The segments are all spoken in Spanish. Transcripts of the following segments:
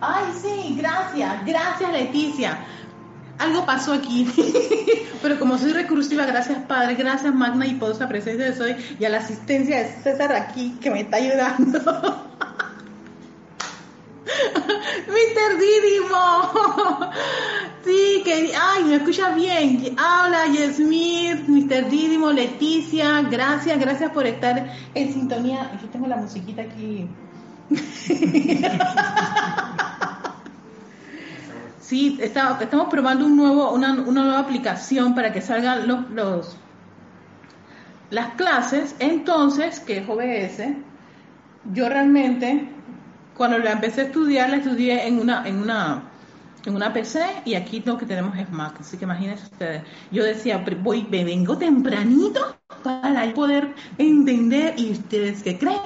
Ay, sí, gracias, gracias Leticia. Algo pasó aquí, pero como soy recursiva, gracias Padre, gracias Magna y Poderosa Presencia de Soy y a la asistencia de César aquí que me está ayudando. Mr. Didimo. Sí, que, ay, me escucha bien. Habla Yasmir, Mr. Didimo, Leticia, gracias, gracias por estar en sintonía. Yo tengo la musiquita aquí. Sí, estamos probando un nuevo, una, nueva aplicación para que salgan los, los las clases. Entonces, que es OBS, yo realmente, cuando la empecé a estudiar, la estudié en una, en una, en una PC y aquí lo que tenemos es Mac. Así que imagínense ustedes. Yo decía, voy, me vengo tempranito para poder entender. ¿Y ustedes qué creen?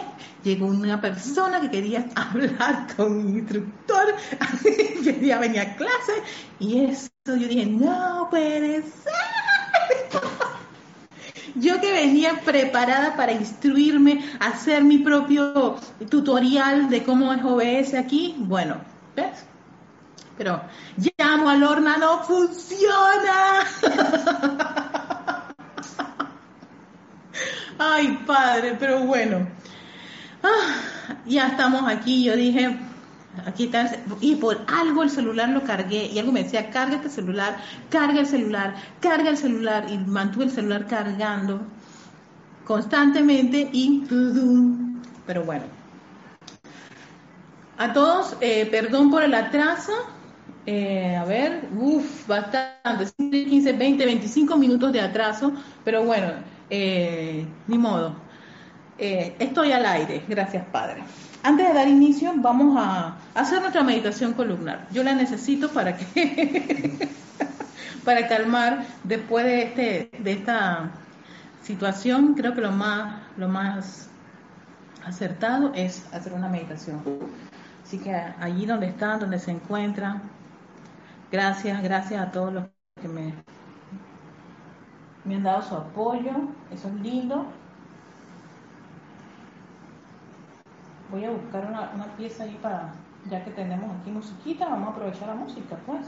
llegó una persona que quería hablar con mi instructor, quería venir a clase y eso yo dije, no puede ser. Yo que venía preparada para instruirme, hacer mi propio tutorial de cómo es OBS aquí, bueno, ¿ves? Pero llamo a Lorna, no funciona. Ay, padre, pero bueno. Ah, ya estamos aquí, yo dije, aquí está, y por algo el celular lo cargué, y algo me decía, carga este celular, carga el celular, carga el celular, y mantuve el celular cargando constantemente y pero bueno. A todos, eh, perdón por el atraso, eh, a ver, uff, bastante, 15, 20, 25 minutos de atraso, pero bueno, eh, ni modo. Eh, estoy al aire, gracias Padre. Antes de dar inicio, vamos a hacer nuestra meditación columnar. Yo la necesito para que para calmar después de este de esta situación. Creo que lo más lo más acertado es hacer una meditación. Así que allí donde están, donde se encuentran, gracias, gracias a todos los que me han dado su apoyo. Eso es lindo. voy a buscar una, una pieza ahí para, ya que tenemos aquí musiquita, vamos a aprovechar la música, pues.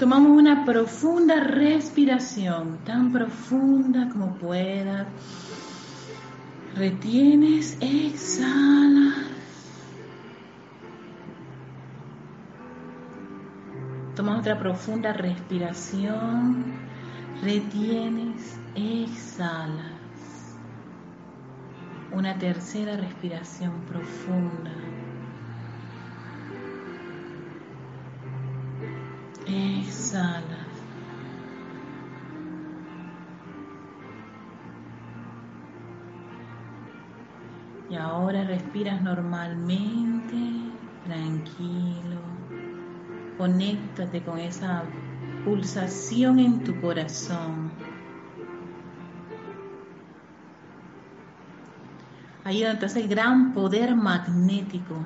Tomamos una profunda respiración, tan profunda como puedas. Retienes, exhala. Toma otra profunda respiración. Retienes, exhalas. Una tercera respiración profunda. Exhalas. Y ahora respiras normalmente, tranquilo. Conéctate con esa pulsación en tu corazón. Ahí donde está el gran poder magnético.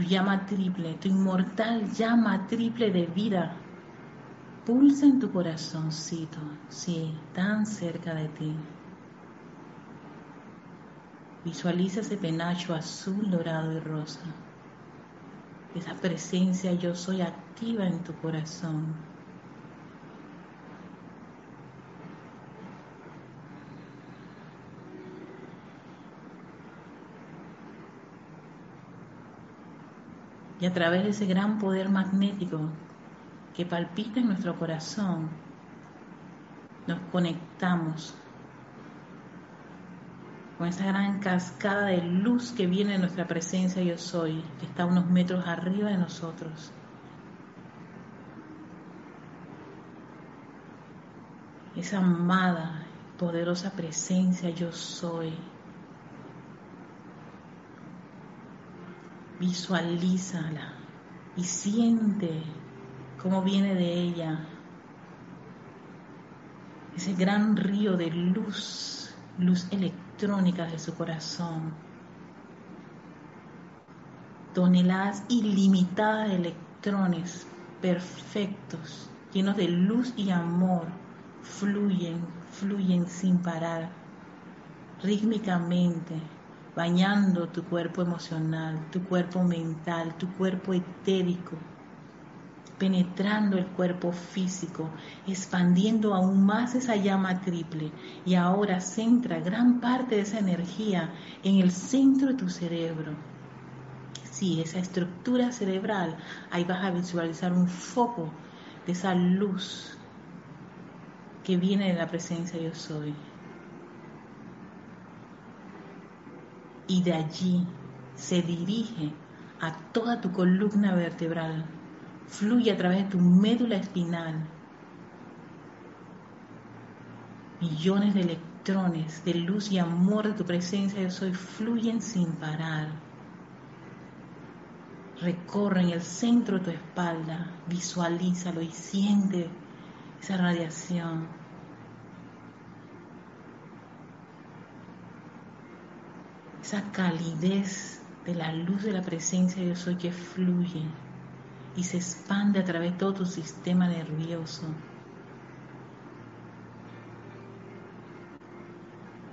Tu llama triple, tu inmortal llama triple de vida. Pulsa en tu corazoncito, sí, tan cerca de ti. Visualiza ese penacho azul, dorado y rosa esa presencia yo soy activa en tu corazón. Y a través de ese gran poder magnético que palpita en nuestro corazón, nos conectamos con esa gran cascada de luz que viene de nuestra presencia yo soy, que está unos metros arriba de nosotros. Esa amada, poderosa presencia yo soy. Visualízala y siente cómo viene de ella ese gran río de luz, luz electrónica de su corazón. toneladas ilimitadas de electrones perfectos, llenos de luz y amor, fluyen, fluyen sin parar, rítmicamente, bañando tu cuerpo emocional, tu cuerpo mental, tu cuerpo etérico, penetrando el cuerpo físico, expandiendo aún más esa llama triple y ahora centra gran parte de esa energía en el centro de tu cerebro. Sí, esa estructura cerebral, ahí vas a visualizar un foco de esa luz que viene de la presencia yo soy. Y de allí se dirige a toda tu columna vertebral fluye a través de tu médula espinal. Millones de electrones de luz y amor de tu presencia yo soy fluyen sin parar. Recorren el centro de tu espalda, visualízalo y siente esa radiación. Esa calidez de la luz de la presencia yo soy que fluye y se expande a través de todo tu sistema nervioso,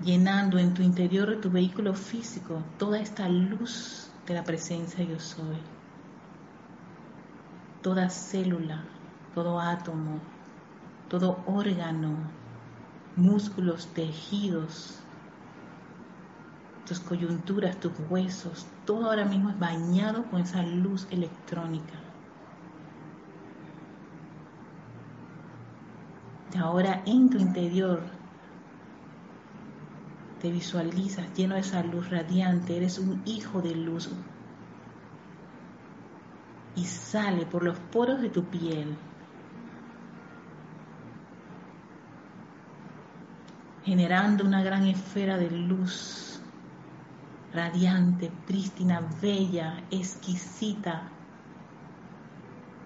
llenando en tu interior de tu vehículo físico toda esta luz de la presencia yo soy. Toda célula, todo átomo, todo órgano, músculos, tejidos, tus coyunturas, tus huesos, todo ahora mismo es bañado con esa luz electrónica. Ahora en tu interior te visualizas lleno de esa luz radiante, eres un hijo de luz y sale por los poros de tu piel. generando una gran esfera de luz radiante, prístina, bella, exquisita,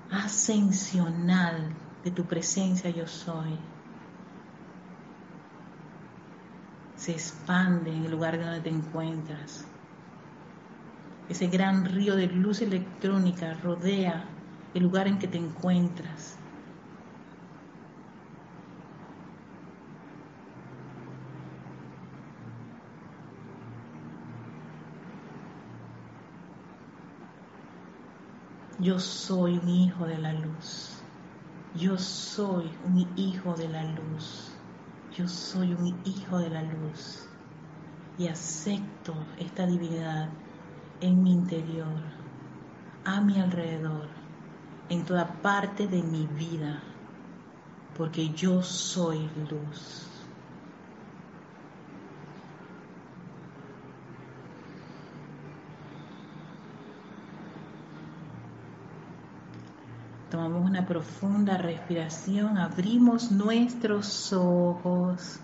ascensional, de tu presencia yo soy. Se expande en el lugar donde te encuentras. Ese gran río de luz electrónica rodea el lugar en que te encuentras. Yo soy un hijo de la luz. Yo soy un hijo de la luz. Yo soy un hijo de la luz. Y acepto esta divinidad en mi interior, a mi alrededor, en toda parte de mi vida, porque yo soy luz. Tomamos una profunda respiración, abrimos nuestros ojos.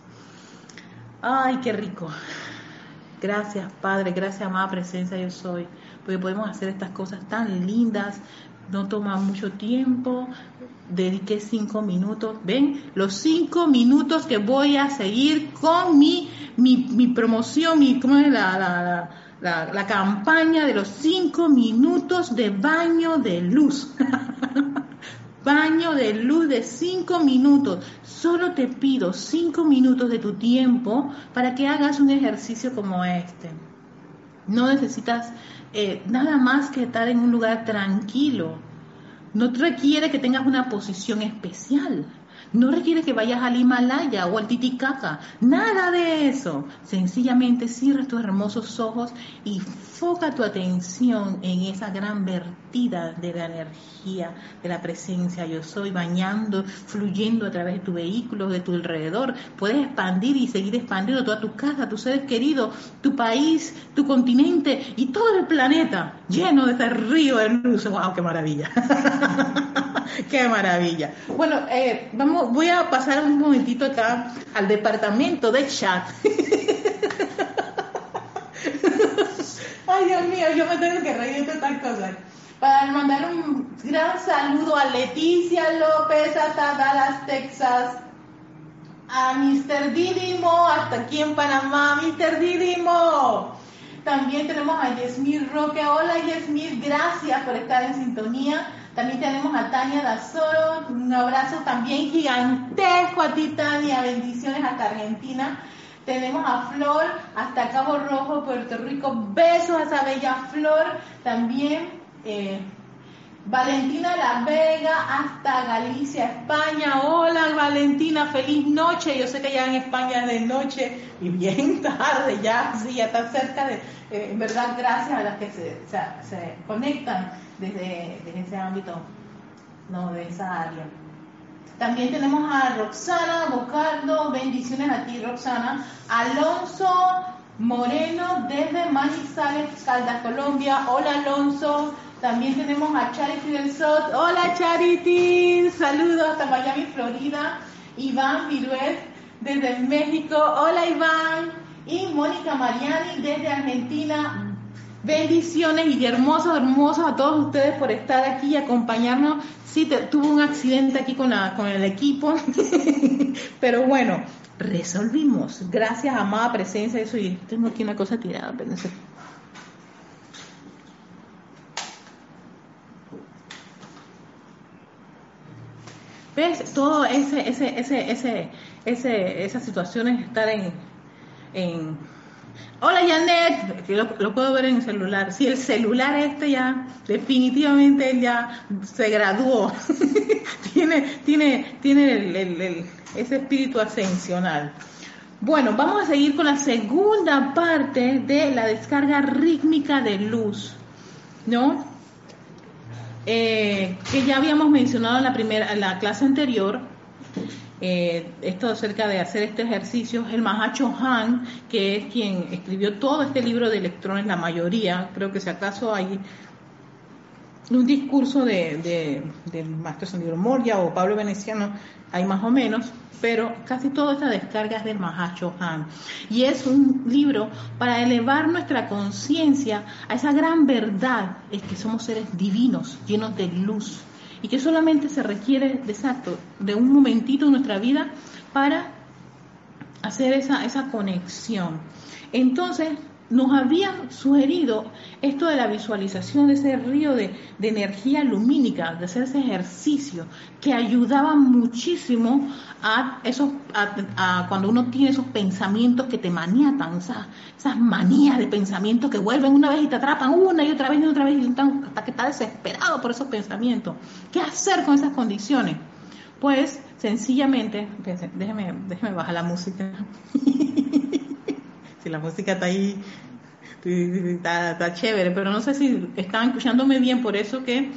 Ay, qué rico. Gracias, Padre, gracias, amada presencia, yo soy, porque podemos hacer estas cosas tan lindas, no toma mucho tiempo, dediqué cinco minutos, ven, los cinco minutos que voy a seguir con mi, mi, promoción, mi, ¿cómo es la, la, la, la campaña de los cinco minutos de baño de luz? baño de luz de cinco minutos. Solo te pido cinco minutos de tu tiempo para que hagas un ejercicio como este. No necesitas eh, nada más que estar en un lugar tranquilo. No requiere que tengas una posición especial. No requiere que vayas al Himalaya o al Titicaca, nada de eso. Sencillamente cierra tus hermosos ojos y foca tu atención en esa gran vertida de la energía, de la presencia. Yo soy bañando, fluyendo a través de tu vehículo, de tu alrededor. Puedes expandir y seguir expandiendo toda tu casa, tus seres queridos, tu país, tu continente y todo el planeta lleno de ese río de luz. ¡Wow! ¡Qué maravilla! ¡Qué maravilla! Bueno, eh, vamos, voy a pasar un momentito acá al departamento de chat. Ay, Dios mío, yo me tengo que reír de tal cosa. Para mandar un gran saludo a Leticia López hasta Dallas, Texas. A Mr. Didimo, hasta aquí en Panamá, Mr. Didimo. También tenemos a Yesmir Roque. Hola Yesmir, gracias por estar en sintonía. También tenemos a Tania Dazoro. Un abrazo también gigantesco a ti, Tania. Bendiciones hasta Argentina. Tenemos a Flor hasta Cabo Rojo, Puerto Rico. Besos a esa bella Flor. También eh, Valentina La Vega hasta Galicia, España. Hola Valentina, feliz noche. Yo sé que ya en España es de noche y bien tarde, ya, sí, ya está cerca de, eh, en verdad, gracias a las que se, se, conectan desde, desde, ese ámbito, no, de esa área. También tenemos a Roxana Bocardo, bendiciones a ti Roxana. Alonso Moreno desde Manizales, Caldas, Colombia. Hola Alonso. También tenemos a Charity del SOT. Hola Charity, saludos hasta Miami, Florida. Iván Viruet desde México. Hola Iván. Y Mónica Mariani desde Argentina. Bendiciones y hermosos, hermosos a todos ustedes por estar aquí y acompañarnos. Sí, tuve un accidente aquí con, el equipo, pero bueno, resolvimos. Gracias, amada presencia. Eso, y tengo aquí una cosa tirada, pero. ¿Ves? Todo ese, ese, ese, ese, ese, esas situaciones estar en... Hola Janet, lo, lo, puedo ver en el celular. Sí, el celular este ya, definitivamente ya se graduó. tiene, tiene, tiene ese espíritu ascensional. Bueno, vamos a seguir con la segunda parte de la descarga rítmica de luz, ¿no? Eh, que ya habíamos mencionado en la primera, en la clase anterior, eh, esto acerca de hacer este ejercicio, el Mahacho Han, que es quien escribió todo este libro de electrones, la mayoría, creo que si acaso hay un discurso de, de, del maestro Sandro Moria o Pablo Veneciano, hay más o menos, pero casi toda esta descarga es del Mahacho Han. Y es un libro para elevar nuestra conciencia a esa gran verdad, es que somos seres divinos, llenos de luz, y que solamente se requiere, de exacto, de un momentito en nuestra vida para hacer esa, esa conexión. Entonces, nos habían sugerido esto de la visualización de ese río de, energía lumínica, de hacer ese ejercicio, que ayudaba muchísimo a esos, a, cuando uno tiene esos pensamientos que te maniatan, esas, esas manías de pensamientos que vuelven una vez y te atrapan una y otra vez y otra vez y hasta que está desesperado por esos pensamientos. ¿Qué hacer con esas condiciones? Pues sencillamente, déjeme, déjeme bajar la música. la música está ahí, está, chévere, pero no sé si están escuchándome bien, por eso que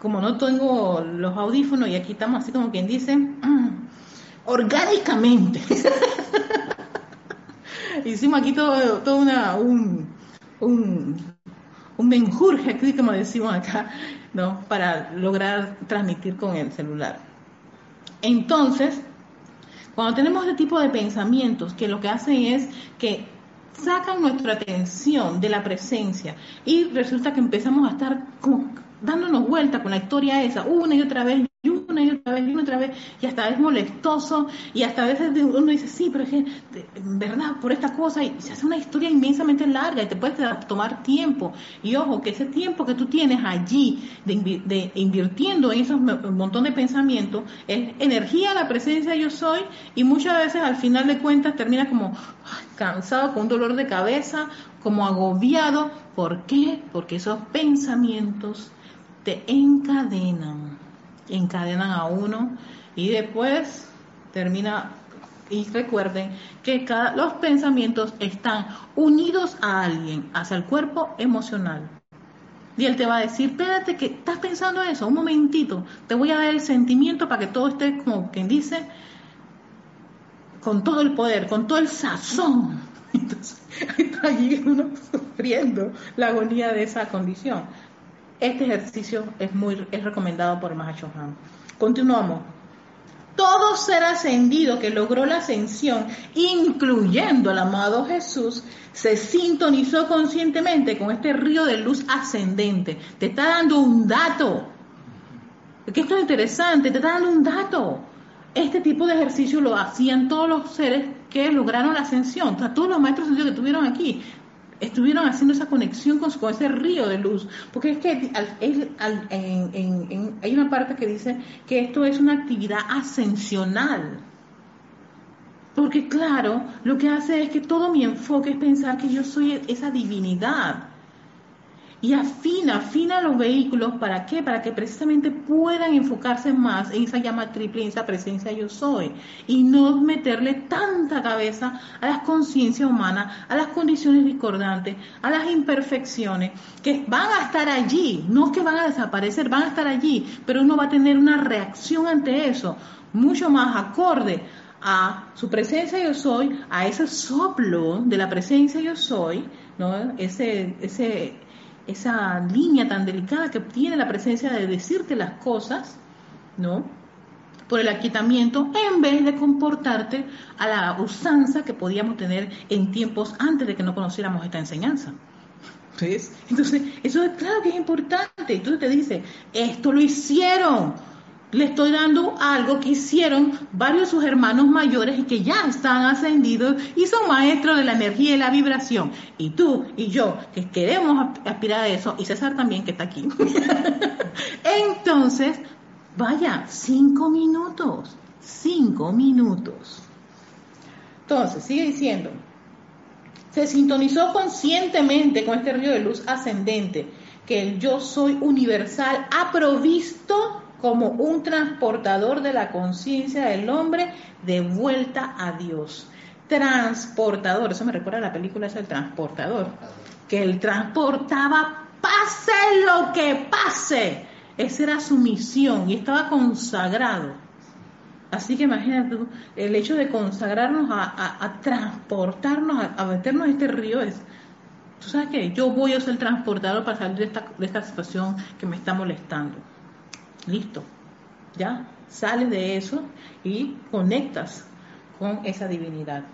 como no tengo los audífonos y aquí estamos así como quien dice, orgánicamente. Hicimos aquí todo, todo una, un, un, un menjurje, aquí como decimos acá, ¿no? Para lograr transmitir con el celular. Entonces, cuando tenemos este tipo de pensamientos que lo que hacen es que sacan nuestra atención de la presencia y resulta que empezamos a estar como dándonos vuelta con la historia esa una y otra vez una y otra vez y otra vez y hasta es molestoso y hasta a veces uno dice sí pero es que verdad por esta cosa y se hace una historia inmensamente larga y te puede tomar tiempo y ojo que ese tiempo que tú tienes allí de, invirtiendo en esos montón de pensamientos es energía la presencia yo soy y muchas veces al final de cuentas termina como cansado con un dolor de cabeza como agobiado ¿por qué? porque esos pensamientos te encadenan encadenan a uno y después termina y recuerden que cada, los pensamientos están unidos a alguien, hacia el cuerpo emocional. Y él te va a decir, espérate que estás pensando eso, un momentito, te voy a dar el sentimiento para que todo esté como quien dice, con todo el poder, con todo el sazón. Entonces, está allí uno sufriendo la agonía de esa condición. Este ejercicio es muy es recomendado por Mahachohan. Continuamos. Todo ser ascendido que logró la ascensión, incluyendo al amado Jesús, se sintonizó conscientemente con este río de luz ascendente. Te está dando un dato. Que esto es interesante, te está dando un dato. Este tipo de ejercicio lo hacían todos los seres que lograron la ascensión, todos los maestros que tuvieron aquí estuvieron haciendo esa conexión con, con ese río de luz. Porque es que hay una parte que dice que esto es una actividad ascensional. Porque claro, lo que hace es que todo mi enfoque es pensar que yo soy esa divinidad y afina, afina los vehículos, ¿para qué? Para que precisamente puedan enfocarse más en esa llama triple, en esa presencia yo soy, y no meterle tanta cabeza a las conciencias humanas, a las condiciones discordantes, a las imperfecciones, que van a estar allí, no que van a desaparecer, van a estar allí, pero uno va a tener una reacción ante eso, mucho más acorde a su presencia yo soy, a ese soplo de la presencia yo soy, ¿no? Ese, ese, esa línea tan delicada que tiene la presencia de decirte las cosas, ¿no? Por el aquietamiento, en vez de comportarte a la usanza que podíamos tener en tiempos antes de que no conociéramos esta enseñanza. ¿Ves? Entonces, eso es claro que es importante. Entonces te dice, esto lo hicieron le estoy dando algo que hicieron varios de sus hermanos mayores y que ya están ascendidos y son maestros de la energía y la vibración. Y tú y yo, que queremos aspirar a eso, y César también, que está aquí. Entonces, vaya, cinco minutos, cinco minutos. Entonces, sigue diciendo, se sintonizó conscientemente con este río de luz ascendente, que el yo soy universal ha provisto como un transportador de la conciencia del hombre de vuelta a Dios. Transportador, eso me recuerda a la película esa del transportador, que él transportaba, pase lo que pase. Esa era su misión y estaba consagrado. Así que imagínate el hecho de consagrarnos a, transportarnos, a, meternos en este río es, ¿tú sabes qué? Yo voy a ser transportador para salir de esta, de esta situación que me está molestando. Listo. Ya sales de eso y conectas con esa divinidad.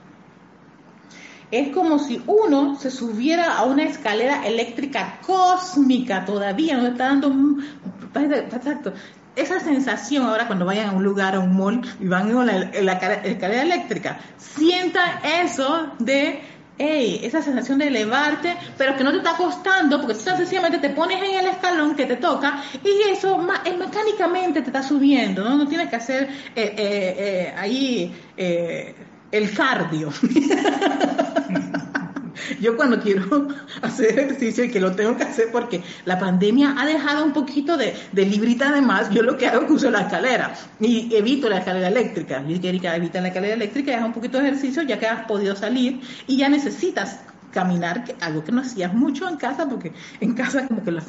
Es como si uno se subiera a una escalera eléctrica cósmica todavía, no está dando exacto. Esa sensación ahora cuando vayan a un lugar, a un mall y van a la, la escalera eléctrica, sienta eso de esa sensación de elevarte, pero que no te está costando, porque tú sencillamente te pones en el escalón que te toca y eso eh, mecánicamente te está subiendo, ¿no? No tienes que hacer eh, eh, ahí el cardio. Yo cuando quiero hacer ejercicio y que lo tengo que hacer porque la pandemia ha dejado un poquito de, librita de más, yo lo que hago es que uso la escalera y evito la escalera eléctrica. Y Erika evita la escalera eléctrica y un poquito de ejercicio ya que has podido salir y ya necesitas caminar, algo que no hacías mucho en casa porque en casa como que los,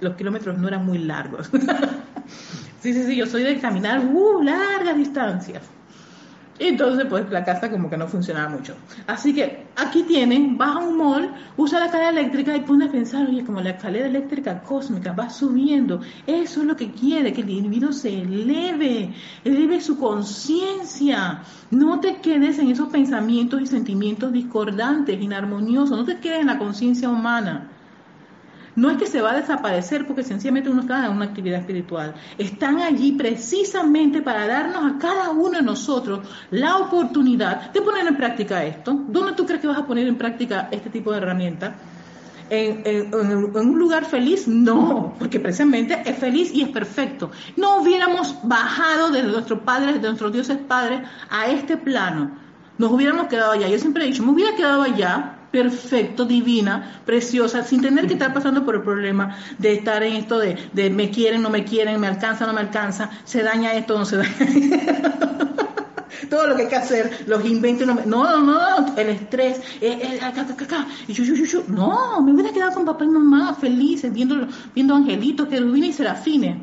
los kilómetros no eran muy largos. sí, sí, sí, yo soy de caminar uh, largas distancias. Y entonces, pues la casa como que no funcionaba mucho. Así que aquí tienen, vas a un mall, usa la escalera eléctrica y pones a pensar, oye, como la escalera eléctrica cósmica va subiendo, eso es lo que quiere, que el individuo se eleve, eleve su conciencia. No te quedes en esos pensamientos y sentimientos discordantes, inarmoniosos, no te quedes en la conciencia humana. No es que se va a desaparecer porque sencillamente uno está en una actividad espiritual. Están allí precisamente para darnos a cada uno de nosotros la oportunidad de poner en práctica esto. ¿Dónde tú crees que vas a poner en práctica este tipo de herramientas? En, un lugar feliz, no, porque precisamente es feliz y es perfecto. No hubiéramos bajado desde nuestros padres, de nuestros dioses padres, a este plano. Nos hubiéramos quedado allá. Yo siempre he dicho, me hubiera quedado allá perfecto, divina, preciosa, sin tener que estar pasando por el problema de estar en esto de, me quieren, no me quieren, me alcanza, no me alcanza, se daña esto, no se daña. Todo lo que hay que hacer, los inventos, no, no, no, el estrés, eh, eh, acá, acá, acá, y yo, yo, no, me hubiera quedado con papá y mamá felices, viendo, viendo angelitos, querubines y serafines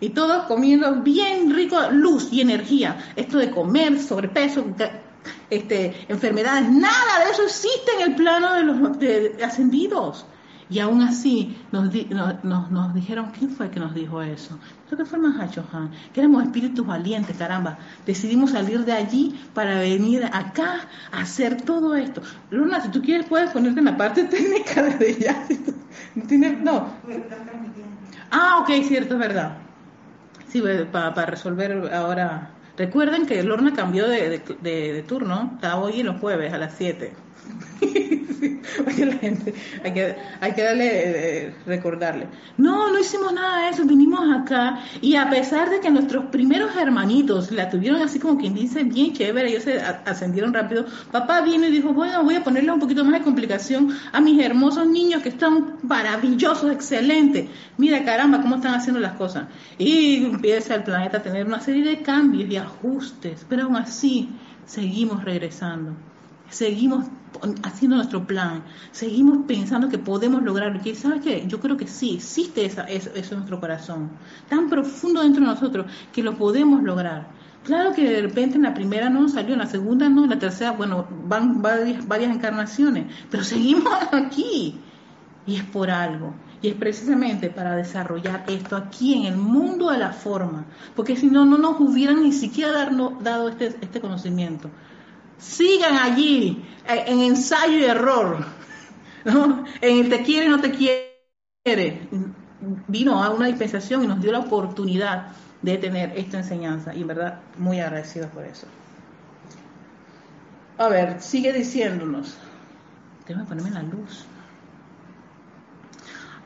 y todos comiendo bien rico luz y energía. Esto de comer, sobrepeso, este, enfermedades, nada de eso existe en el plano de los ascendidos. Y aún así nos, nos, dijeron, ¿quién fue que nos dijo eso? Creo que fue Han, que éramos espíritus valientes, caramba. Decidimos salir de allí para venir acá a hacer todo esto. Luna, si tú quieres puedes ponerte en la parte técnica de ya. no. Ah, ok, cierto, es verdad. Sí, para resolver ahora Recuerden que Lorna cambió de, de, turno, está hoy en los jueves a las 7. la gente, hay que, hay que darle, eh, recordarle. No, no hicimos nada de eso, vinimos acá y a pesar de que nuestros primeros hermanitos la tuvieron así como quien dice bien chévere, ellos se ascendieron rápido, papá vino y dijo, bueno, voy a ponerle un poquito más de complicación a mis hermosos niños que están maravillosos, excelentes. Mira, caramba, cómo están haciendo las cosas. Y empieza el planeta a tener una serie de cambios y ajustes, pero aún así seguimos regresando seguimos haciendo nuestro plan, seguimos pensando que podemos lograrlo. Y sabes qué, yo creo que sí, existe esa, eso, en nuestro corazón, tan profundo dentro de nosotros que lo podemos lograr. Claro que de repente en la primera no salió, en la segunda no, en la tercera, bueno, van varias, varias encarnaciones, pero seguimos aquí. Y es por algo. Y es precisamente para desarrollar esto aquí en el mundo de la forma. Porque si no, no nos hubieran ni siquiera dado este, este conocimiento sigan allí eh, en ensayo y error, ¿no? en el te quiere, no te quiere. Vino a una dispensación y nos dio la oportunidad de tener esta enseñanza y en verdad muy agradecidos por eso. A ver, sigue diciéndonos, déjame ponerme la luz.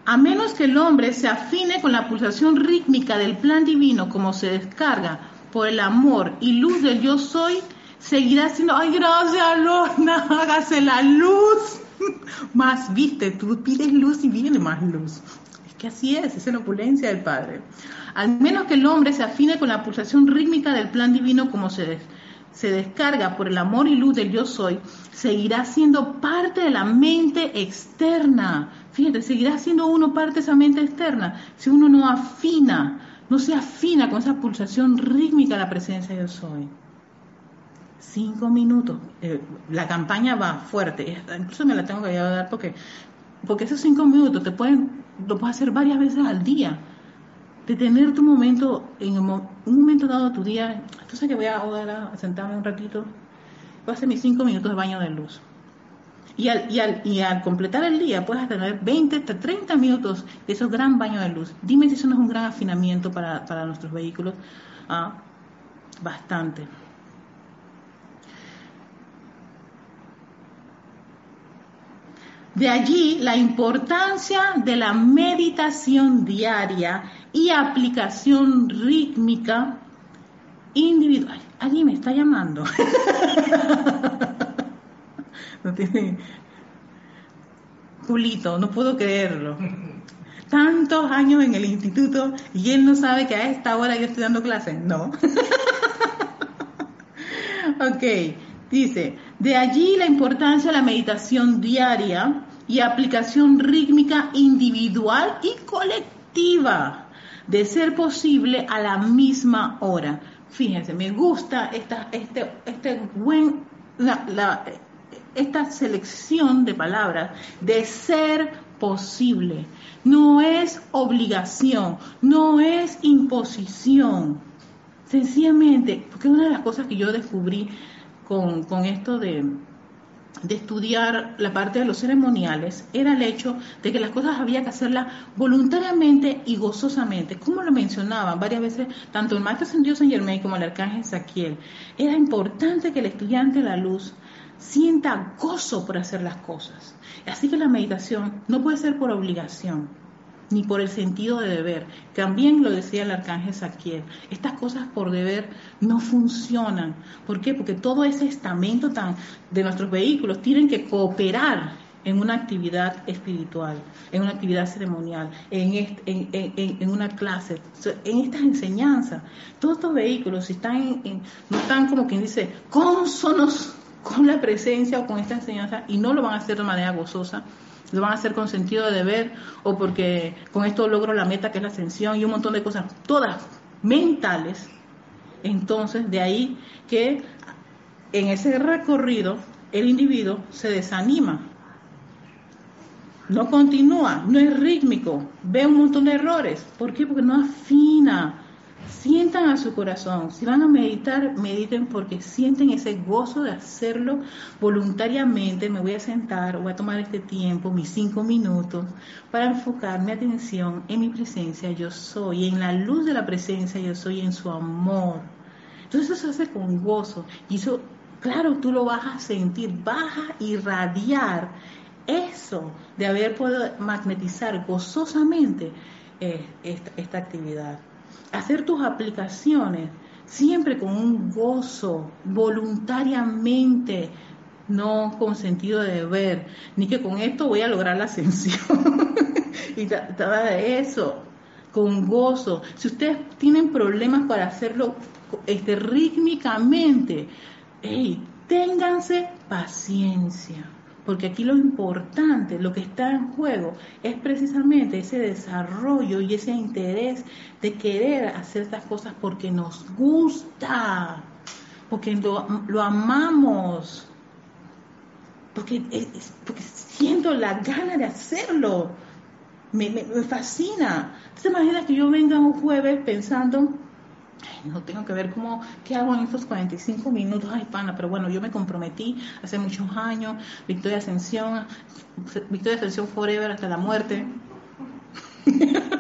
A menos que el hombre se afine con la pulsación rítmica del plan divino como se descarga por el amor y luz del yo soy, seguirá siendo, ay, gracias, Lorna, hágase la luz. más, viste, tú pides luz y viene más luz. Es que así es, es la opulencia del Padre. Al menos que el hombre se afine con la pulsación rítmica del plan divino como se, se descarga por el amor y luz del yo soy, seguirá siendo parte de la mente externa. Fíjate, seguirá siendo uno parte de esa mente externa si uno no afina, no se afina con esa pulsación rítmica de la presencia de yo soy cinco minutos. Eh, la campaña va fuerte, incluso me la tengo que dar porque, porque esos cinco minutos te pueden, lo puedes hacer varias veces al día. De tener tu momento, en un momento dado de tu día, entonces que voy a, a sentarme un ratito, voy a hacer mis cinco minutos de baño de luz. Y al, y, al, y al, completar el día puedes tener 20 hasta 30 minutos de esos gran baños de luz. Dime si eso no es un gran afinamiento para, para nuestros vehículos. Ah, bastante. De allí la importancia de la meditación diaria y aplicación rítmica individual. Allí me está llamando. no tiene... No puedo creerlo. Tantos años en el instituto y él no sabe que a esta hora yo estoy dando clases. No. ok, dice, de allí la importancia de la meditación diaria y aplicación rítmica individual y colectiva, de ser posible a la misma hora. Fíjense, me gusta esta, este, este buen, esta selección de palabras de ser posible. No es obligación, no es imposición. Sencillamente, porque una de las cosas que yo descubrí con, con esto de, de estudiar la parte de los ceremoniales era el hecho de que las cosas había que hacerlas voluntariamente y gozosamente, como lo mencionaban varias veces tanto el maestro Dios San Germain como el arcángel Saquiel. Era importante que el estudiante de la luz sienta gozo por hacer las cosas. Así que la meditación no puede ser por obligación ni por el sentido de deber. También lo decía el arcángel Saquiel. Estas cosas por deber no funcionan. ¿Por qué? Porque todo ese estamento tan de nuestros vehículos tienen que cooperar en una actividad espiritual, en una actividad ceremonial, en, en, una clase, en estas enseñanzas. Todos estos vehículos están no están como quien dice consonos con la presencia o con esta enseñanza y no lo van a hacer de manera gozosa, lo van a hacer con sentido de deber o porque con esto logro la meta que es la ascensión y un montón de cosas, todas mentales. Entonces, de ahí que en ese recorrido el individuo se desanima, no continúa, no es rítmico, ve un montón de errores. ¿Por qué? Porque no afina Sientan a su corazón. Si van a meditar, mediten porque sienten ese gozo de hacerlo voluntariamente. Me voy a sentar, voy a tomar este tiempo, mis cinco minutos, para enfocar mi atención en mi presencia. Yo soy, en la luz de la presencia, yo soy en su amor. Entonces eso se hace con gozo. Y eso, claro, tú lo vas a sentir, vas a irradiar eso de haber podido magnetizar gozosamente eh, esta, actividad. Hacer tus aplicaciones siempre con un gozo, voluntariamente, no con sentido de deber, ni que con esto voy a lograr la ascensión. y nada de eso, con gozo. Si ustedes tienen problemas para hacerlo este, rítmicamente, hey, ténganse paciencia, porque aquí lo importante, lo que está en juego, es precisamente ese desarrollo y ese interés de querer hacer estas cosas porque nos gusta, porque lo, amamos, porque, siento la gana de hacerlo. Me, me, me fascina. ¿Se imagina que yo venga un jueves pensando, no tengo que ver cómo, qué hago en estos 45 minutos, ay pana, pero bueno, yo me comprometí hace muchos años, Victoria Ascensión, Victoria Ascensión Forever hasta la muerte.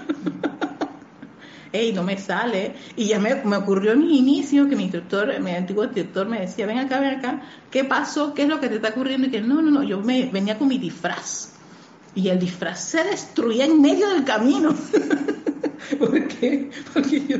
Ey, no me sale. Y ya me, me, ocurrió en mi inicio que mi instructor, mi antiguo instructor me decía, ven acá, ven acá, ¿qué pasó? ¿Qué es lo que te está ocurriendo? Y que no, no, no, yo me venía con mi disfraz. Y el disfraz se destruía en medio del camino. ¿Por qué? Porque yo,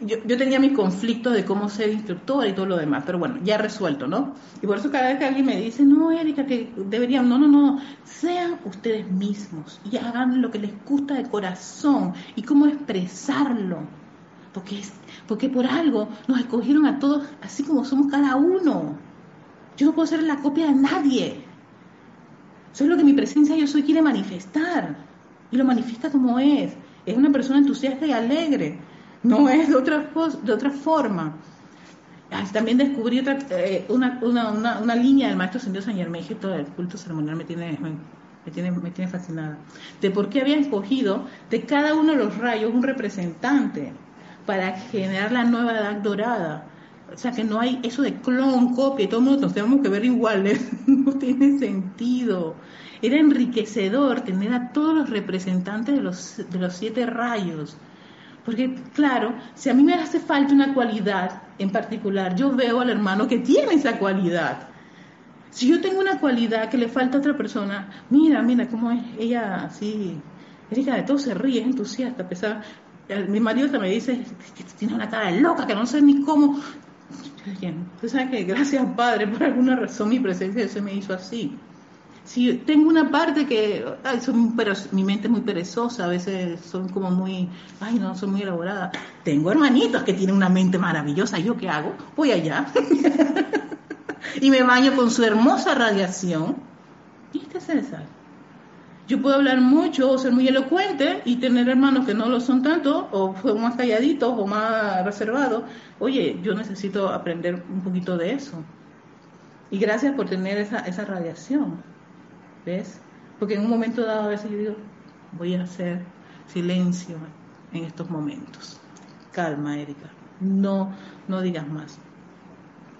yo, yo, tenía mis conflictos de cómo ser instructora y todo lo demás, pero bueno, ya resuelto, ¿no? Y por eso cada vez que alguien me dice, no, Erika, que deberían, no, no, no, sean ustedes mismos y hagan lo que les gusta de corazón y cómo expresarlo. Porque, es, porque por algo nos escogieron a todos así como somos cada uno. Yo no puedo ser la copia de nadie. Soy lo que mi presencia yo soy quiere manifestar. Y lo manifiesta como es. Es una persona entusiasta y alegre no es de otra, de otra forma. También descubrí otra, eh, una, una, una, línea del maestro Señor San Germán, el culto ceremonial me tiene, me, tiene, me tiene fascinada, de por qué había escogido de cada uno de los rayos un representante para generar la nueva edad dorada. O sea, que no hay eso de clon, copia, y nos tenemos que ver iguales. no tiene sentido. Era enriquecedor tener a todos los representantes de los, de los siete rayos porque, claro, si a mí me hace falta una cualidad en particular, yo veo al hermano que tiene esa cualidad. Si yo tengo una cualidad que le falta a otra persona, mira, mira cómo es ella así. Erika de todo se ríe, es entusiasta, a pesar. Mi marido me dice que tiene una cara loca, que no sé ni cómo. Tú sabes que gracias, Padre, por alguna razón mi presencia se me hizo así si tengo una parte que, ay, pero mi mente es muy perezosa, a veces son como muy, ay, no, son muy elaborada. Tengo hermanitos que tienen una mente maravillosa, ¿yo qué hago? Voy allá y me baño con su hermosa radiación. ¿Viste, César? Yo puedo hablar mucho o ser muy elocuente y tener hermanos que no lo son tanto, o son más calladitos o más reservados. Oye, yo necesito aprender un poquito de eso. Y gracias por tener esa, esa radiación. ¿Ves? Porque en un momento dado a veces yo digo, voy a hacer silencio en estos momentos. Calma, Erika. No, no digas más.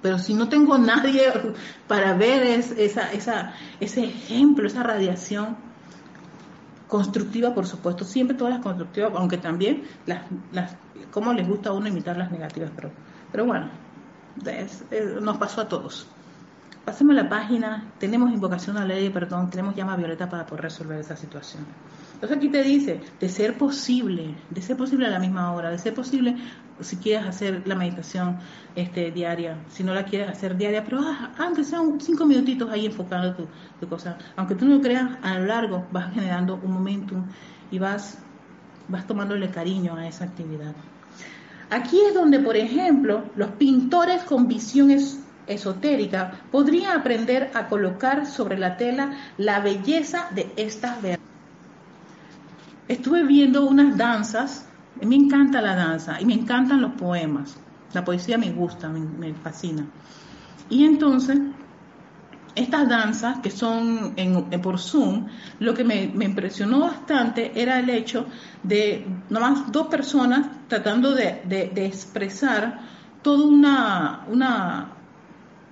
Pero si no tengo nadie para ver esa, esa, ese ejemplo, esa radiación constructiva, por supuesto, siempre todas las constructivas, aunque también las, las cómo les gusta a uno imitar las negativas, pero, pero bueno, nos pasó a todos. Pasemos la página, tenemos invocación a la ley de perdón, tenemos llama violeta para poder resolver esa situación. Entonces aquí te dice, de ser posible, de ser posible a la misma hora, de ser posible si quieres hacer la meditación este, diaria, si no la quieres hacer diaria, pero ah, aunque sean cinco minutitos ahí enfocando tu, cosa, aunque tú no creas, a lo largo vas generando un momentum y vas, vas tomándole cariño a esa actividad. Aquí es donde, por ejemplo, los pintores con visiones esotérica podría aprender a colocar sobre la tela la belleza de estas verdades. Estuve viendo unas danzas, me encanta la danza y me encantan los poemas, la poesía me gusta, me, fascina. Y entonces, estas danzas que son en, por Zoom, lo que me, impresionó bastante era el hecho de nomás dos personas tratando de, expresar toda una, una,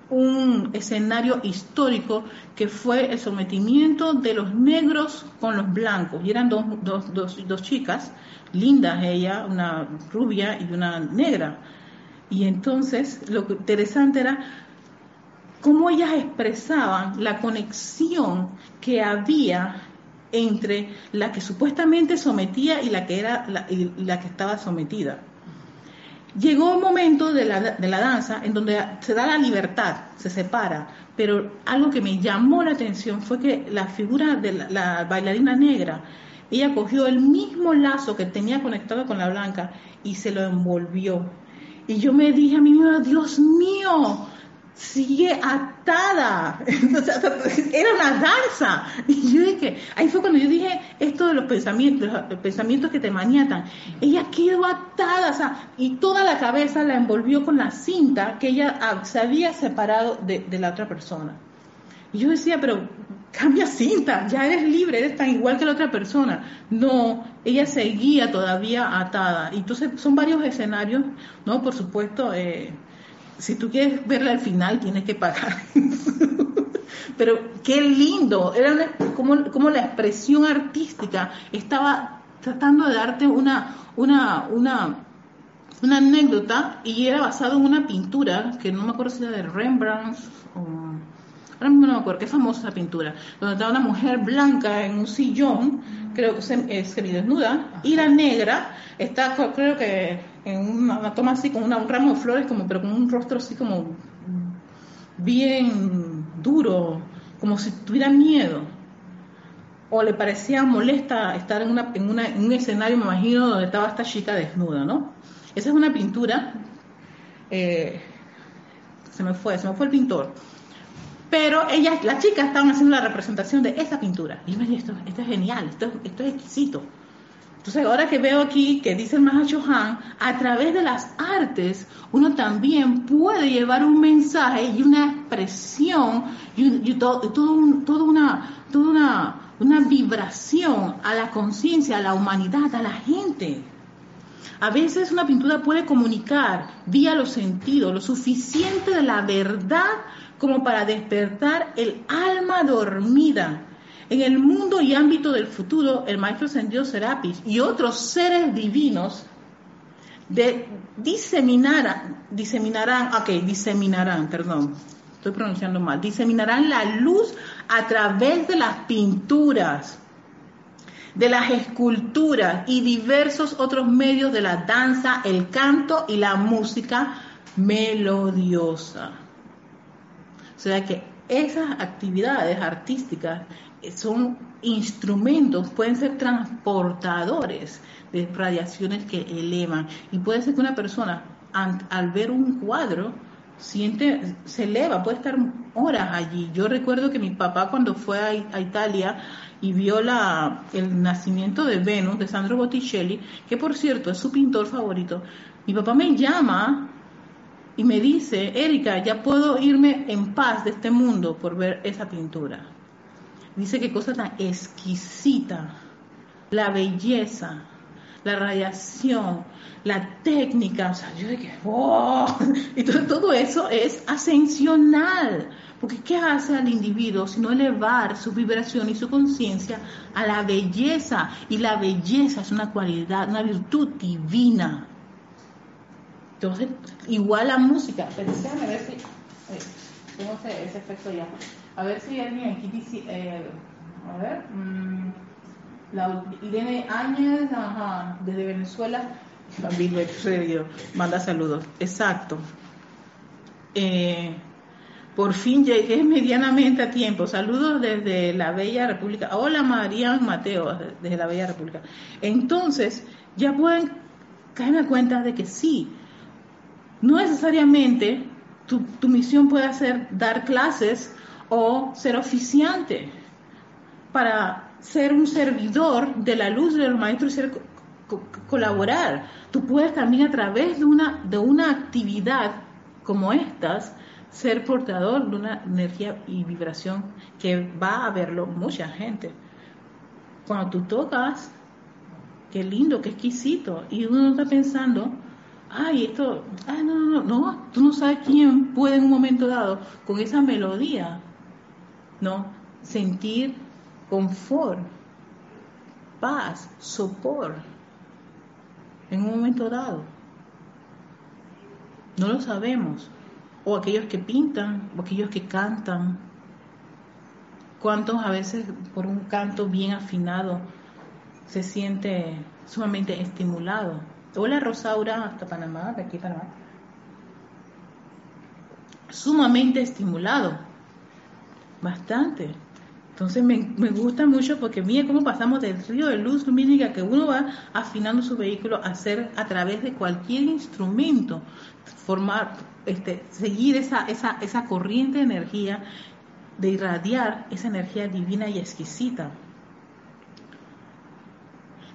un escenario histórico que fue el sometimiento de los negros con los blancos. Y eran dos, dos, dos, dos chicas, lindas ella, una rubia y una negra. Y entonces lo interesante era cómo ellas expresaban la conexión que había entre la que supuestamente sometía y la que era la, la que estaba sometida. Llegó un momento de la, danza en donde se da la libertad, se separa, pero algo que me llamó la atención fue que la figura de la, la bailarina negra, ella cogió el mismo lazo que tenía conectado con la blanca y se lo envolvió. Y yo me dije a mí misma, Dios mío, sigue atada. era una danza. Y yo dije, ahí fue cuando yo dije esto de los pensamientos, los pensamientos que te maniatan. Ella quedó atada, o sea, y toda la cabeza la envolvió con la cinta que ella se había separado de, la otra persona. Y yo decía, pero cambia cinta, ya eres libre, eres tan igual que la otra persona. No, ella seguía todavía atada. Y entonces son varios escenarios, ¿no? Por supuesto, eh, si tú quieres verla al final, tienes que pagar. Pero qué lindo, era como, como la expresión artística estaba tratando de darte una, una, una, una anécdota y era basado en una pintura que no me acuerdo si era de Rembrandt o ahora mismo no me acuerdo, qué famosa pintura, donde está una mujer blanca en un sillón, creo que es semidesnuda, y la negra está, creo que en una, toma así con un ramo de flores, como, pero con un rostro así como bien duro, como si tuviera miedo. O le parecía molesta estar en, una, en, una, en un escenario, me imagino, donde estaba esta chica desnuda, ¿no? Esa es una pintura, eh, se me fue, se me fue el pintor pero ellas, las chicas estaban haciendo la representación de esa pintura. Y me dije, esto, esto es genial, esto, esto es exquisito. Entonces, ahora que veo aquí que dice el Mahacho Han, a través de las artes uno también puede llevar un mensaje y una expresión y, todo, toda una, toda una vibración a la conciencia, a la humanidad, a la gente. A veces una pintura puede comunicar vía los sentidos lo suficiente de la verdad como para despertar el alma dormida. En el mundo y ámbito del futuro, el Maestro Ascendido Serapis y otros seres divinos diseminarán, diseminarán, ok, diseminarán, perdón, estoy pronunciando mal, diseminarán la luz a través de las pinturas, de las esculturas y diversos otros medios de la danza, el canto y la música melodiosa. O sea que esas actividades artísticas son instrumentos, pueden ser transportadores de radiaciones que elevan. Y puede ser que una persona al ver un cuadro siente, se eleva, puede estar horas allí. Yo recuerdo que mi papá cuando fue a, Italia y vio la, el nacimiento de Venus de Sandro Botticelli, que por cierto es su pintor favorito, mi papá me llama y me dice, Erika, ya puedo irme en paz de este mundo por ver esa pintura. Dice qué cosa tan exquisita, la belleza, la radiación, la técnica, o sea, yo que, ¡oh! Y todo, eso es ascensional, porque ¿qué hace al individuo sino elevar su vibración y su conciencia a la belleza? Y la belleza es una cualidad, una virtud divina. Entonces, igual la música, pero ver si eh, tengo ese, efecto ya. A ver si alguien aquí dice, eh, a ver, mmm, la Irene Áñez, ajá, desde Venezuela, manda saludos, exacto. Eh, por fin llegué medianamente a tiempo. Saludos desde la Bella República. Hola María Mateo, desde la Bella República. Entonces, ya pueden caerme cuenta de que sí, no necesariamente tu, misión puede ser dar clases o ser oficiante para ser un servidor de la luz de los maestros y ser, colaborar. Tú puedes también a través de una, de una actividad como estas ser portador de una energía y vibración que va a verlo mucha gente. Cuando tú tocas, qué lindo, qué exquisito, y uno está pensando, ay, esto, ay, no, no, no, no, tú no sabes quién puede en un momento dado, con esa melodía, ¿no? Sentir confort, paz, sopor, en un momento dado. No lo sabemos. o aquellos que pintan, o aquellos que cantan. ¿Cuántos a veces por un canto bien afinado se siente sumamente estimulado? Hola Rosaura, hasta Panamá, de aquí Panamá. Sumamente estimulado. Bastante. Entonces me, gusta mucho porque mira cómo pasamos del río de luz lumínica que uno va afinando su vehículo a hacer a través de cualquier instrumento, formar, este, seguir esa, esa, esa corriente de energía, de irradiar esa energía divina y exquisita.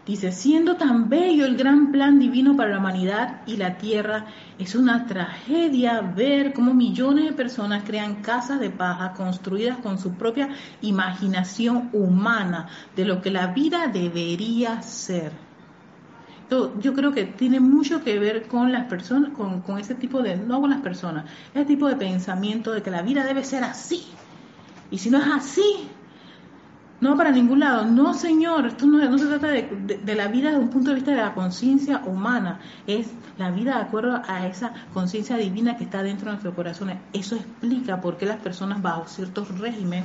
Dice, siendo tan bello el gran plan divino para la humanidad y la tierra, es una tragedia ver cómo millones de personas crean casas de paja construidas con su propia imaginación humana de lo que la vida debería ser. yo creo que tiene mucho que ver con las personas, con, con ese tipo de, no con las personas, ese tipo de pensamiento de que la vida debe ser así. Y si no es así, no para ningún lado. No, señor, esto no, se trata de, la vida desde un punto de vista de la conciencia humana, es la vida de acuerdo a esa conciencia divina que está dentro de nuestros corazones. Eso explica por qué las personas bajo ciertos regímenes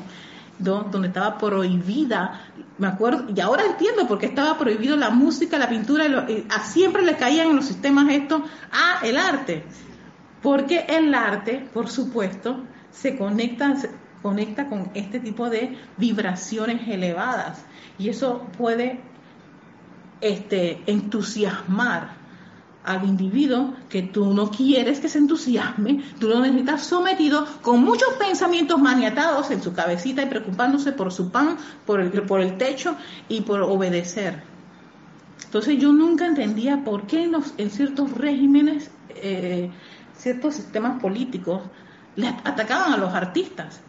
donde estaba prohibida, me acuerdo, y ahora entiendo por qué estaba prohibido la música, la pintura, a siempre le caían en los sistemas estos a el arte, porque el arte, por supuesto, se conecta, conecta con este tipo de vibraciones elevadas y eso puede este, entusiasmar al individuo que tú no quieres que se entusiasme, tú lo necesitas sometido con muchos pensamientos maniatados en su cabecita y preocupándose por su pan, por el, por el techo y por obedecer. Entonces yo nunca entendía por qué en, ciertos regímenes, eh, ciertos sistemas políticos, le atacaban a los artistas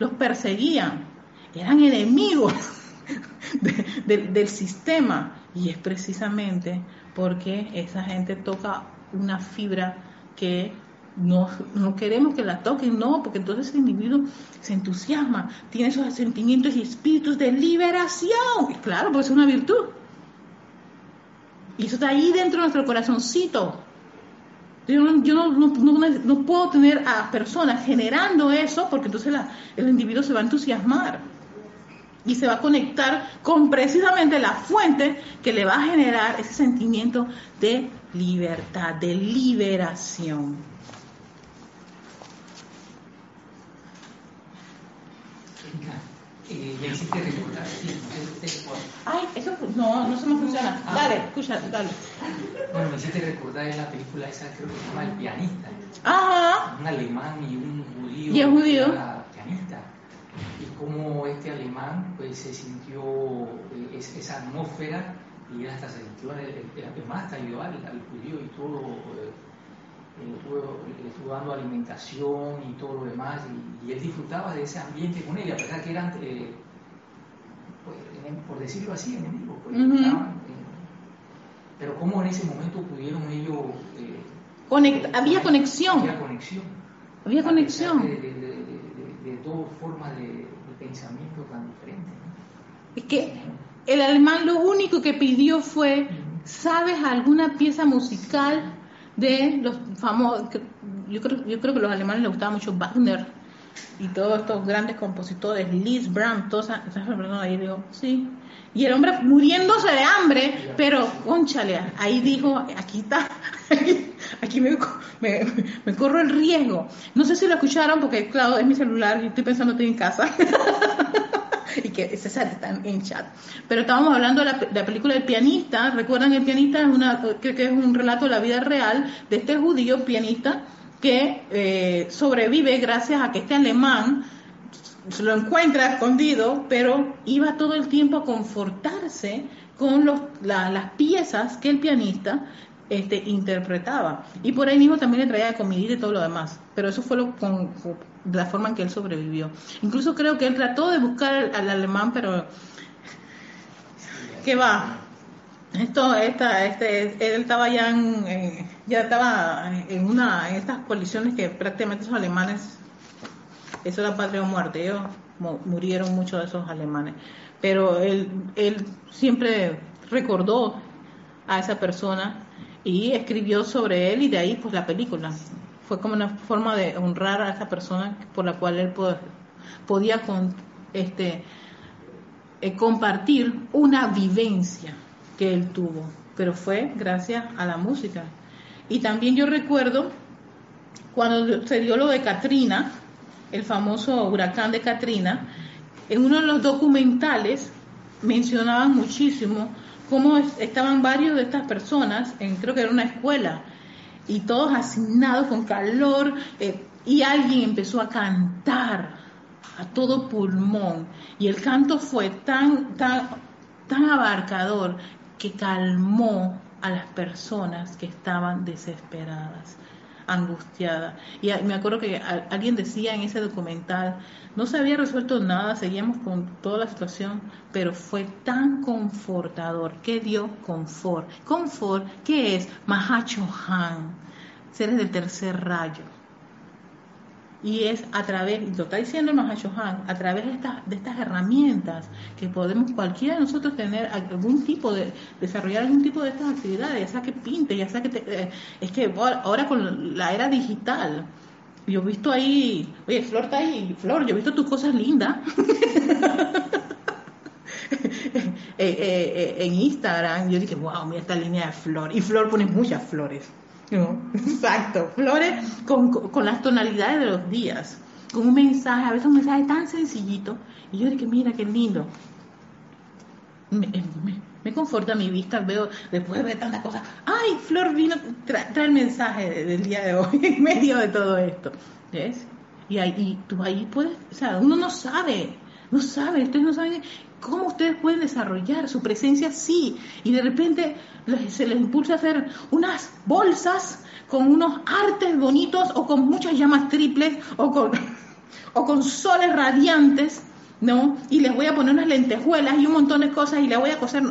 los perseguían, eran enemigos del sistema. Y es precisamente porque esa gente toca una fibra que no, no, queremos que la toquen, no, porque entonces el individuo se entusiasma, tiene esos sentimientos y espíritus de liberación. Y claro, pues es una virtud. Y eso está ahí dentro de nuestro corazoncito. Yo, no, puedo tener a personas generando eso porque entonces el individuo se va a entusiasmar y se va a conectar con precisamente la fuente que le va a generar ese sentimiento de libertad, de liberación. Eh, hiciste recordar, Ay, eso no, no se me funciona. Ah. Dale, escucha, dale. Bueno, me hiciste recordar en la película esa, creo que se llama El pianista. Ajá. Un alemán y un judío. Y el judío. pianista. Y cómo este alemán pues se sintió eh, esa atmósfera y él hasta se sintió el, que más ayudó al, al judío y todo. Eh, le estuvo dando alimentación y todo lo demás, y, él disfrutaba de ese ambiente con él, a pesar que eran, eh, pues, por decirlo así, enemigos. Pues, eh, pero cómo en ese momento pudieron ellos... Eh, había conexión. Había conexión. Había conexión. De, de, dos formas de, pensamiento tan diferentes. Es que el alemán lo único que pidió fue, ¿sabes alguna pieza musical de los famosos, yo creo, yo creo que a los alemanes les gustaba mucho Wagner y todos estos grandes compositores, Liszt, Brahms, todas esas personas ahí digo, sí. Y el hombre muriéndose de hambre, pero, conchale, ahí dijo, aquí está, aquí, me, me, corro el riesgo. No sé si lo escucharon porque, claro, es mi celular y estoy pensando estoy en casa. y que César está en chat. Pero estábamos hablando de la, película El pianista. ¿Recuerdan el pianista? Es una, que, que es un relato de la vida real de este judío pianista que eh, sobrevive gracias a que este alemán se lo encuentra escondido, pero iba todo el tiempo a confortarse con las piezas que el pianista este, interpretaba. Y por ahí mismo también le traía comida y todo lo demás. Pero eso fue lo, con, la forma en que él sobrevivió. Incluso creo que él trató de buscar al, alemán, pero ¿qué va? Esto, esta, este, él estaba ya en, ya estaba en una, en estas coaliciones que prácticamente esos alemanes, eso era patria o muerte, ellos murieron muchos de esos alemanes. Pero él, él siempre recordó a esa persona y escribió sobre él y de ahí pues la película. fue como una forma de honrar a esa persona por la cual él podía con, este, eh, compartir una vivencia que él tuvo, pero fue gracias a la música. Y también yo recuerdo cuando se dio lo de Katrina, el famoso huracán de Katrina, en uno de los documentales mencionaban muchísimo cómo estaban varios de estas personas, en, creo que era una escuela, y todos asignados con calor, eh, y alguien empezó a cantar a todo pulmón, y el canto fue tan, tan, tan abarcador que calmó a las personas que estaban desesperadas angustiada. Y me acuerdo que alguien decía en ese documental, no se había resuelto nada, seguíamos con toda la situación, pero fue tan confortador, que dio confort. Confort, ¿qué es? Mahacho Han, seres del tercer rayo y es a través, lo está diciendo Mahashohan, a través de estas, de estas herramientas que podemos cualquiera de nosotros tener algún tipo de, desarrollar algún tipo de estas actividades, ya sea que pinte, ya sea que eh, es que ahora con la era digital, yo he visto ahí, oye, Flor está ahí, Flor, yo he visto tus cosas lindas. Eh, eh, en Instagram, yo dije, wow, mira esta línea de flor. Y Flor pone muchas flores. Exacto, flores con, con, las tonalidades de los días, con un mensaje, a veces un mensaje tan sencillito, y yo dije, mira qué lindo. Me, me, conforta mi vista, veo, después de ver tantas cosas, ay, Flor vino, trae, el mensaje del día de hoy en medio de todo esto. ¿Ves? Y ahí, tú ahí puedes, o sea, uno no sabe, no sabe, ustedes no saben cómo ustedes pueden desarrollar su presencia sí, y de repente se les impulsa a hacer unas bolsas con unos artes bonitos o con muchas llamas triples o con, o con soles radiantes, ¿no? Y les voy a poner unas lentejuelas y un montón de cosas y les voy a coser.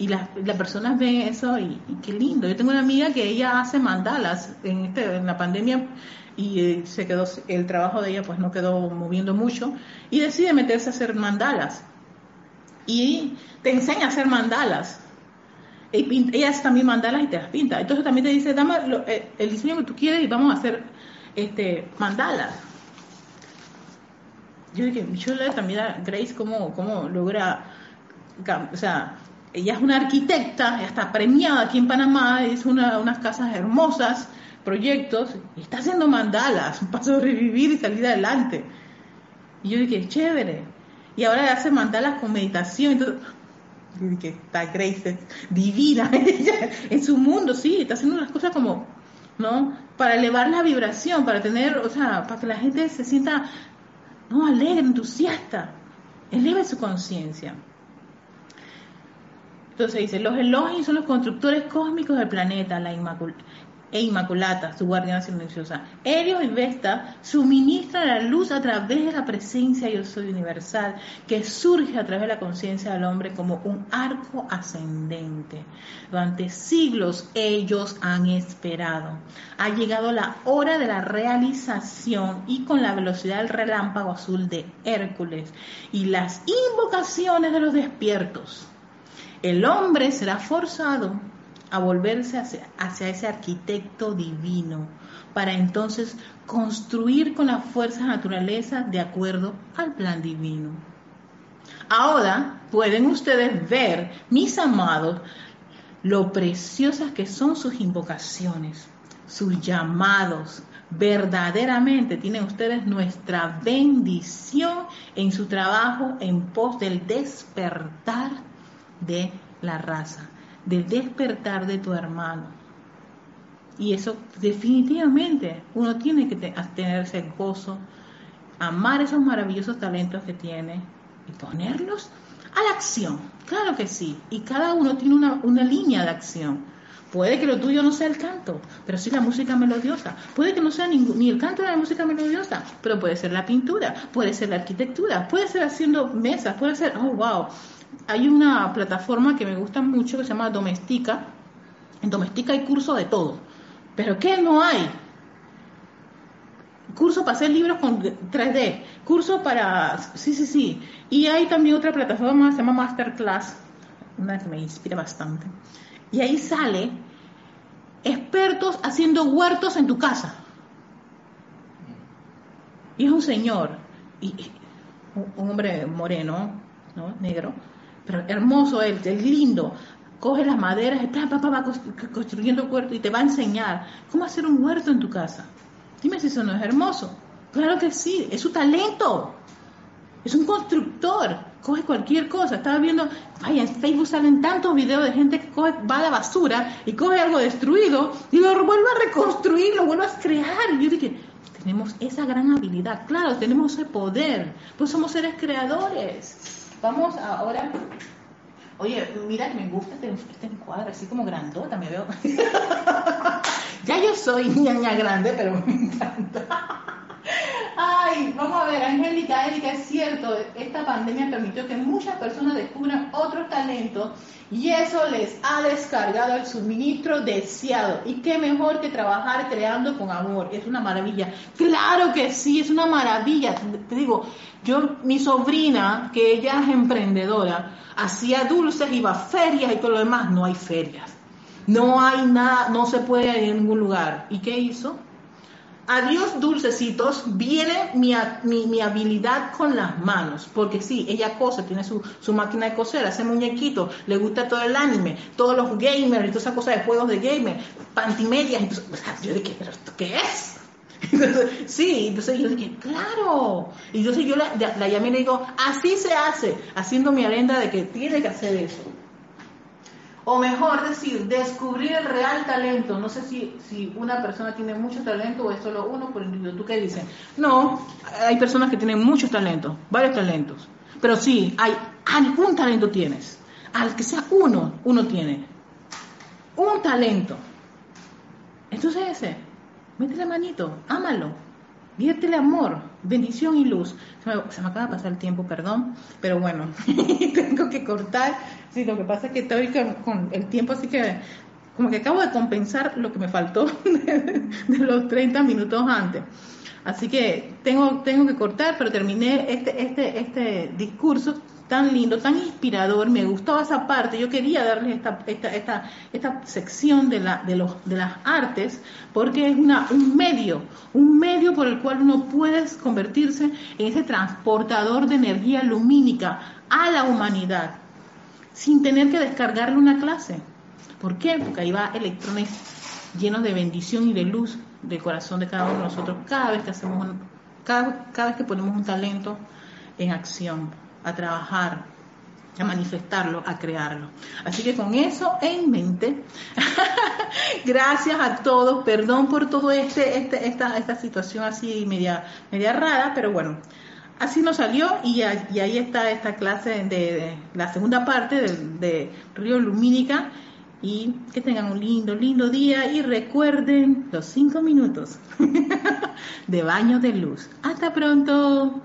Y, las, personas ven eso y, qué lindo. Yo tengo una amiga que ella hace mandalas en, este, en la pandemia y eh, se quedó el trabajo de ella pues no quedó moviendo mucho y decide meterse a hacer mandalas y te enseña a hacer mandalas. Y ella hace también mandalas y te las pinta. Entonces también te dice, dame eh, el diseño que tú quieres y vamos a hacer este mandalas. Yo dije, yo también a Grace cómo, cómo logra, o sea, ella es una arquitecta, está premiada aquí en Panamá, es una, unas casas hermosas, proyectos, y está haciendo mandalas para sobrevivir y salir adelante. Y yo dije, chévere y ahora hace mandalas con meditación. Entonces, que está Grace, divina en su mundo, sí, está haciendo las cosas como, ¿no? Para elevar la vibración, para tener, o sea, para que la gente se sienta, no, alegre, entusiasta, eleve su conciencia. Entonces dice, los Elohim son los constructores cósmicos del planeta, la, e Inmaculata, su guardiana silenciosa. Helios y Vesta suministran la luz a través de la presencia yo soy universal, que surge a través de la conciencia del hombre como un arco ascendente. Durante siglos ellos han esperado. Ha llegado la hora de la realización y con la velocidad del relámpago azul de Hércules y las invocaciones de los despiertos. El hombre será forzado a volverse hacia, ese arquitecto divino, para entonces construir con la fuerza naturaleza de acuerdo al plan divino. Ahora pueden ustedes ver, mis amados, lo preciosas que son sus invocaciones, sus llamados. Verdaderamente tienen ustedes nuestra bendición en su trabajo en pos del despertar de la raza de despertar de tu hermano. Y eso definitivamente uno tiene que tener gozo, amar esos maravillosos talentos que tiene y ponerlos a la acción. Claro que sí. Y cada uno tiene una, una línea de acción. Puede que lo tuyo no sea el canto, pero sí la música melodiosa. Puede que no sea ni el canto ni la música melodiosa, pero puede ser la pintura, puede ser la arquitectura, puede ser haciendo mesas, puede ser, oh, wow, hay una plataforma que me gusta mucho que se llama Domestica. En Domestica hay curso de todo. Pero ¿qué no hay? Curso para hacer libros con 3D, curso para... Sí, sí, sí. Y hay también otra plataforma que se llama Masterclass, una que me inspira bastante. Y ahí sale expertos haciendo huertos en tu casa. Y es un señor, y, un hombre moreno, ¿no? negro, pero hermoso él, es lindo. Coge las maderas y va construyendo huerto y te va a enseñar cómo hacer un huerto en tu casa. Dime si eso no es hermoso. Claro que sí, es su talento. Es un constructor, coge cualquier cosa. Estaba viendo, vaya, en Facebook salen tantos videos de gente que coge, va a la basura y coge algo destruido y lo vuelve a reconstruir, lo vuelve a crear. Y yo dije, tenemos esa gran habilidad, claro, tenemos ese poder, pues somos seres creadores. Vamos ahora. Oye, mira que me gusta este, este así como grandota, me veo. ya yo soy niña grande, pero me encanta. Ay, vamos a ver, Angélica, Erika, es cierto, esta pandemia permitió que muchas personas descubran otros talentos y eso les ha descargado el suministro deseado. Y qué mejor que trabajar creando con amor, es una maravilla. Claro que sí, es una maravilla. Te digo, yo, mi sobrina, que ella es emprendedora, hacía dulces, iba a ferias y todo lo demás, no hay ferias. No hay nada, no se puede ir en ningún lugar. ¿Y qué hizo? Adiós dulcecitos, viene mi, mi, habilidad con las manos, porque sí, ella cose, tiene su, máquina de coser, hace muñequitos, le gusta todo el anime, todos los gamers y todas esas cosas de juegos de gamer, pantimedias, entonces, yo dije, ¿pero qué es? sí, entonces yo dije, claro. Y entonces yo la, la llamé y le digo, así se hace, haciendo mi arenda de que tiene que hacer eso o mejor decir, descubrir el real talento. No sé si, si una persona tiene mucho talento o es solo uno por individuo. ¿Tú qué dices? No, hay personas que tienen muchos talentos, varios talentos. Pero sí, hay algún talento tienes. Al que sea uno, uno tiene. Un talento. Entonces ese, métele manito, ámalo, viértele amor, bendición y luz. Se me, acaba de pasar el tiempo, perdón, pero bueno, tengo que cortar Sí, lo que pasa es que estoy con, el tiempo, así que como que acabo de compensar lo que me faltó de, los 30 minutos antes. Así que tengo, tengo que cortar, pero terminé este, este, este discurso tan lindo, tan inspirador, me gustaba esa parte, yo quería darles esta, esta, esta, esta sección de, la, de, los, de las artes, porque es una, un medio, un medio por el cual uno puede convertirse en ese transportador de energía lumínica a la humanidad sin tener que descargarle una clase. ¿Por qué? Porque ahí va electrones llenos de bendición y de luz del corazón de cada uno de nosotros cada vez que hacemos cada, cada vez que ponemos un talento en acción, a trabajar, a manifestarlo, a crearlo. Así que con eso en mente, gracias a todos, perdón por todo este, este, esta, esta situación así media, media rara, pero bueno, así nos salió y, ahí está esta clase de, la segunda parte de, Río Lumínica y que tengan un lindo, lindo día y recuerden los cinco minutos de baño de luz. Hasta pronto.